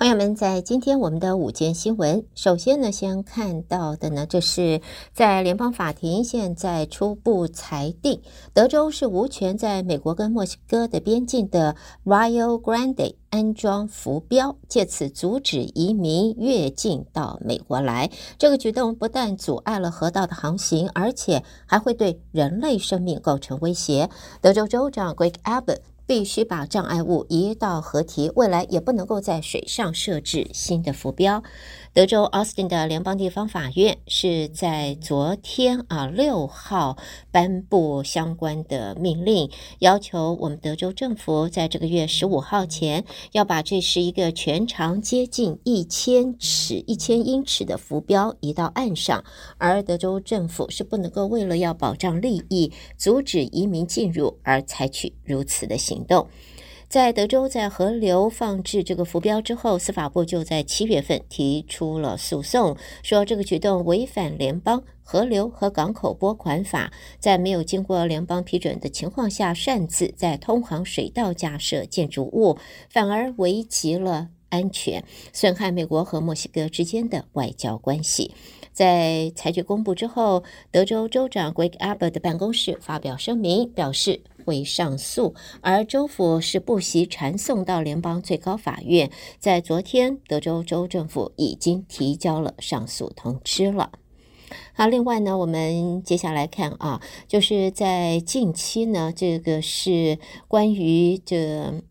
朋友们，在今天我们的午间新闻，首先呢，先看到的呢，这是在联邦法庭现在初步裁定，德州是无权在美国跟墨西哥的边境的 Rio Grande 安装浮标，借此阻止移民越境到美国来。这个举动不但阻碍了河道的航行，而且还会对人类生命构成威胁。德州州长 Greg Abbott。必须把障碍物移到河堤，未来也不能够在水上设置新的浮标。德州奥斯汀的联邦地方法院是在昨天啊六号颁布相关的命令，要求我们德州政府在这个月十五号前要把这是一个全长接近一千尺、一千英尺的浮标移到岸上，而德州政府是不能够为了要保障利益，阻止移民进入而采取如此的行动。在德州在河流放置这个浮标之后，司法部就在七月份提出了诉讼，说这个举动违反联邦河流和港口拨款法，在没有经过联邦批准的情况下擅自在通航水道架设建筑物，反而危及了安全，损害美国和墨西哥之间的外交关系。在裁决公布之后，德州州长 Greg Abbott 的办公室发表声明，表示。会上诉，而州府是不惜传送到联邦最高法院。在昨天，德州州政府已经提交了上诉通知了。好，另外呢，我们接下来看啊，就是在近期呢，这个是关于这。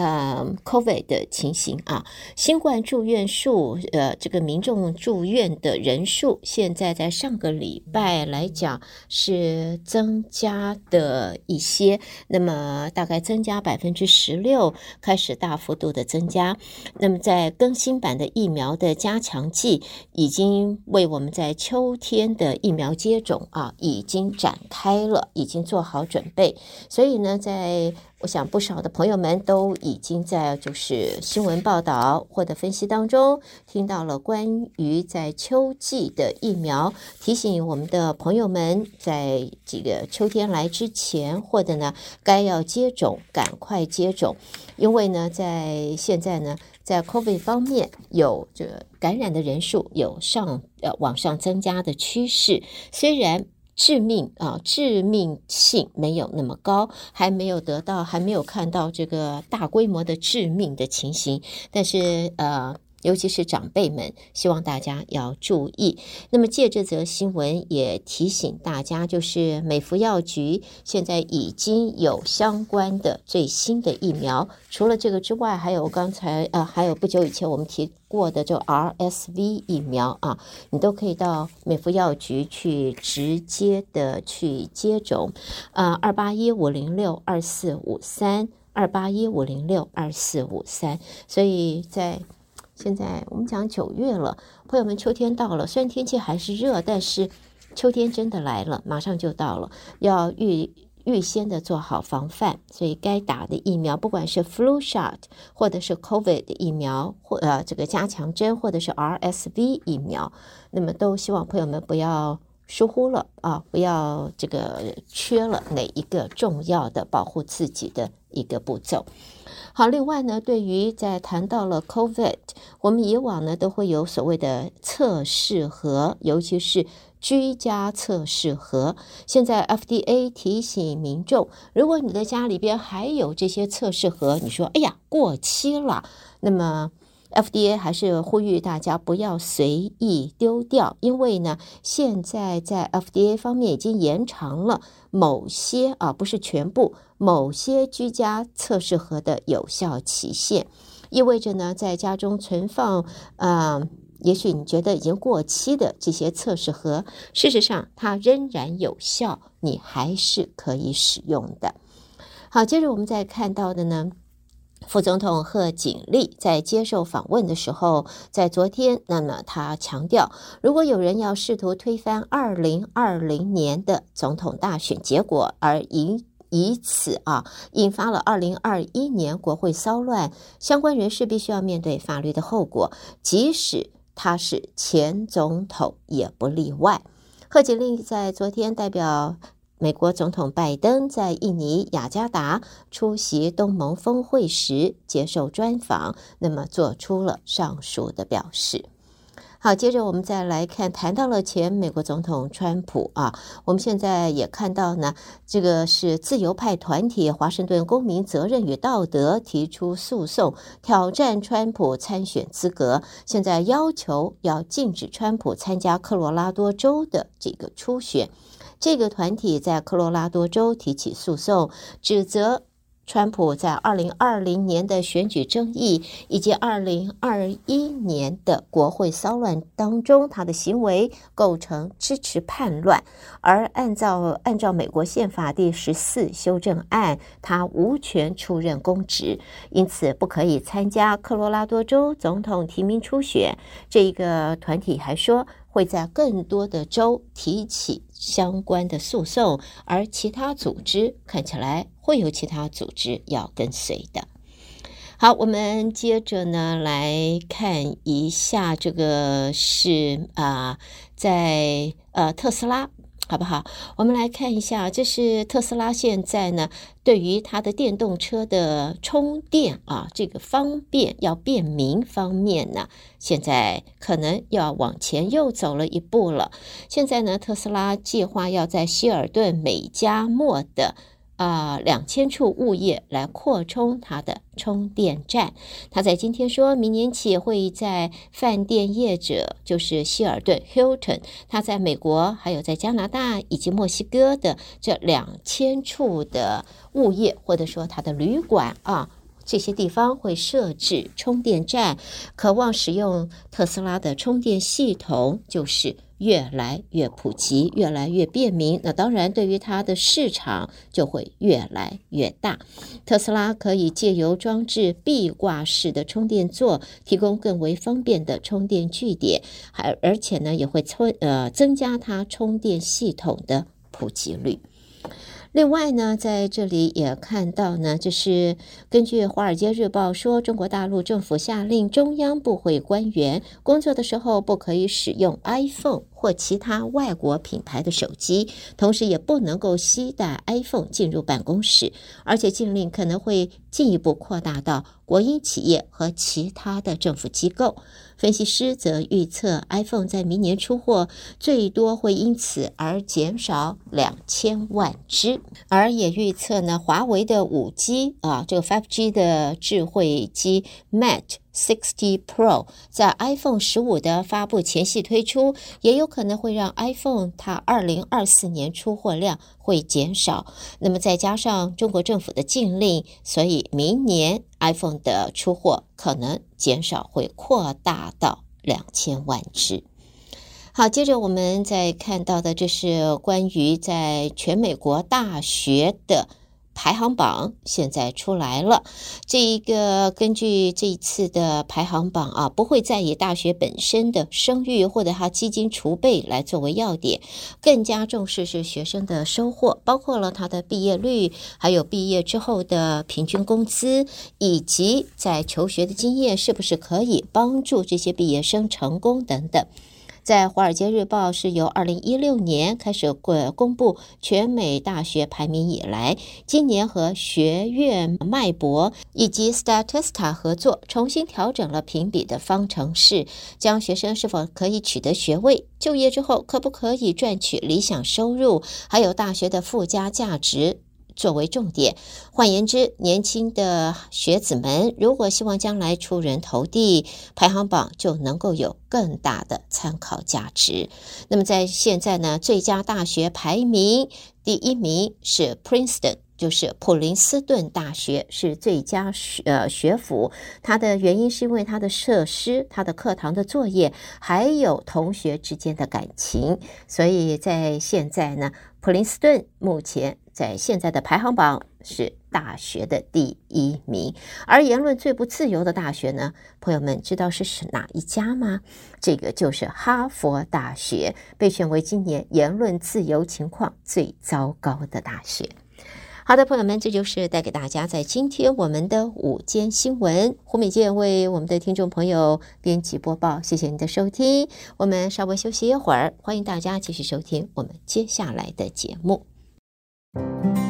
呃，COVID 的情形啊，新冠住院数，呃，这个民众住院的人数，现在在上个礼拜来讲是增加的一些，那么大概增加百分之十六，开始大幅度的增加。那么在更新版的疫苗的加强剂，已经为我们在秋天的疫苗接种啊，已经展开了，已经做好准备。所以呢，在我想不少的朋友们都已经在就是新闻报道或者分析当中听到了关于在秋季的疫苗，提醒我们的朋友们在这个秋天来之前，或者呢该要接种，赶快接种，因为呢在现在呢在 COVID 方面有这感染的人数有上呃往上增加的趋势，虽然。致命啊，致命性没有那么高，还没有得到，还没有看到这个大规模的致命的情形，但是呃。尤其是长辈们，希望大家要注意。那么借这则新闻也提醒大家，就是美服药局现在已经有相关的最新的疫苗。除了这个之外，还有刚才呃，还有不久以前我们提过的这 RSV 疫苗啊，你都可以到美服药局去直接的去接种。呃，二八一五零六二四五三，二八一五零六二四五三。所以在现在我们讲九月了，朋友们，秋天到了。虽然天气还是热，但是秋天真的来了，马上就到了，要预预先的做好防范。所以该打的疫苗，不管是 flu shot 或者是 COVID 的疫苗，或呃这个加强针，或者是 RSV 疫苗，那么都希望朋友们不要疏忽了啊，不要这个缺了哪一个重要的保护自己的一个步骤。好，另外呢，对于在谈到了 COVID，我们以往呢都会有所谓的测试盒，尤其是居家测试盒。现在 FDA 提醒民众，如果你的家里边还有这些测试盒，你说哎呀过期了，那么。FDA 还是呼吁大家不要随意丢掉，因为呢，现在在 FDA 方面已经延长了某些啊，不是全部，某些居家测试盒的有效期限，意味着呢，在家中存放，啊，也许你觉得已经过期的这些测试盒，事实上它仍然有效，你还是可以使用的。好，接着我们再看到的呢。副总统贺锦丽在接受访问的时候，在昨天，那么他强调，如果有人要试图推翻二零二零年的总统大选结果，而以以此啊引发了二零二一年国会骚乱，相关人士必须要面对法律的后果，即使他是前总统也不例外。贺锦丽在昨天代表。美国总统拜登在印尼雅加达出席东盟峰会时接受专访，那么做出了上述的表示。好，接着我们再来看，谈到了前美国总统川普啊，我们现在也看到呢，这个是自由派团体华盛顿公民责任与道德提出诉讼，挑战川普参选资格，现在要求要禁止川普参加科罗拉多州的这个初选。这个团体在科罗拉多州提起诉讼，指责。川普在二零二零年的选举争议以及二零二一年的国会骚乱当中，他的行为构成支持叛乱，而按照按照美国宪法第十四修正案，他无权出任公职，因此不可以参加科罗拉多州总统提名初选。这一个团体还说。会在更多的州提起相关的诉讼，而其他组织看起来会有其他组织要跟随的。好，我们接着呢来看一下，这个是啊、在呃特斯拉。好不好？我们来看一下，这是特斯拉现在呢，对于它的电动车的充电啊，这个方便要便民方面呢，现在可能要往前又走了一步了。现在呢，特斯拉计划要在希尔顿美加墨的。啊，两千处物业来扩充它的充电站。他在今天说，明年起会在饭店业者，就是希尔顿 （Hilton），他在美国还有在加拿大以及墨西哥的这两千处的物业，或者说他的旅馆啊，这些地方会设置充电站，渴望使用特斯拉的充电系统，就是。越来越普及，越来越便民，那当然对于它的市场就会越来越大。特斯拉可以借由装置壁挂式的充电座，提供更为方便的充电据点，还而且呢也会充呃增加它充电系统的普及率。另外呢，在这里也看到呢，就是根据《华尔街日报》说，中国大陆政府下令中央部会官员工作的时候不可以使用 iPhone 或其他外国品牌的手机，同时也不能够携带 iPhone 进入办公室，而且禁令可能会进一步扩大到国营企业和其他的政府机构。分析师则预测，iPhone 在明年出货最多会因此而减少两千万只，而也预测呢，华为的五 G 啊，这个 5G 的智慧机 Mate 60 Pro 在 iPhone 十五的发布前夕推出，也有可能会让 iPhone 它二零二四年出货量会减少。那么再加上中国政府的禁令，所以明年 iPhone 的出货可能减少，会扩大到两千万只。好，接着我们再看到的，这是关于在全美国大学的。排行榜现在出来了，这一个根据这一次的排行榜啊，不会再以大学本身的声誉或者它基金储备来作为要点，更加重视是学生的收获，包括了他的毕业率，还有毕业之后的平均工资，以及在求学的经验是不是可以帮助这些毕业生成功等等。在《华尔街日报》是由二零一六年开始过公布全美大学排名以来，今年和学院脉搏以及 Statista 合作，重新调整了评比的方程式，将学生是否可以取得学位、就业之后可不可以赚取理想收入，还有大学的附加价值。作为重点，换言之，年轻的学子们如果希望将来出人头地，排行榜就能够有更大的参考价值。那么在现在呢，最佳大学排名第一名是 Princeton，就是普林斯顿大学是最佳学呃学府。它的原因是因为它的设施、它的课堂的作业，还有同学之间的感情。所以在现在呢，普林斯顿目前。在现在的排行榜是大学的第一名，而言论最不自由的大学呢？朋友们知道是是哪一家吗？这个就是哈佛大学，被选为今年言论自由情况最糟糕的大学。好的，朋友们，这就是带给大家在今天我们的午间新闻。胡美健为我们的听众朋友编辑播报，谢谢您的收听。我们稍微休息一会儿，欢迎大家继续收听我们接下来的节目。拜。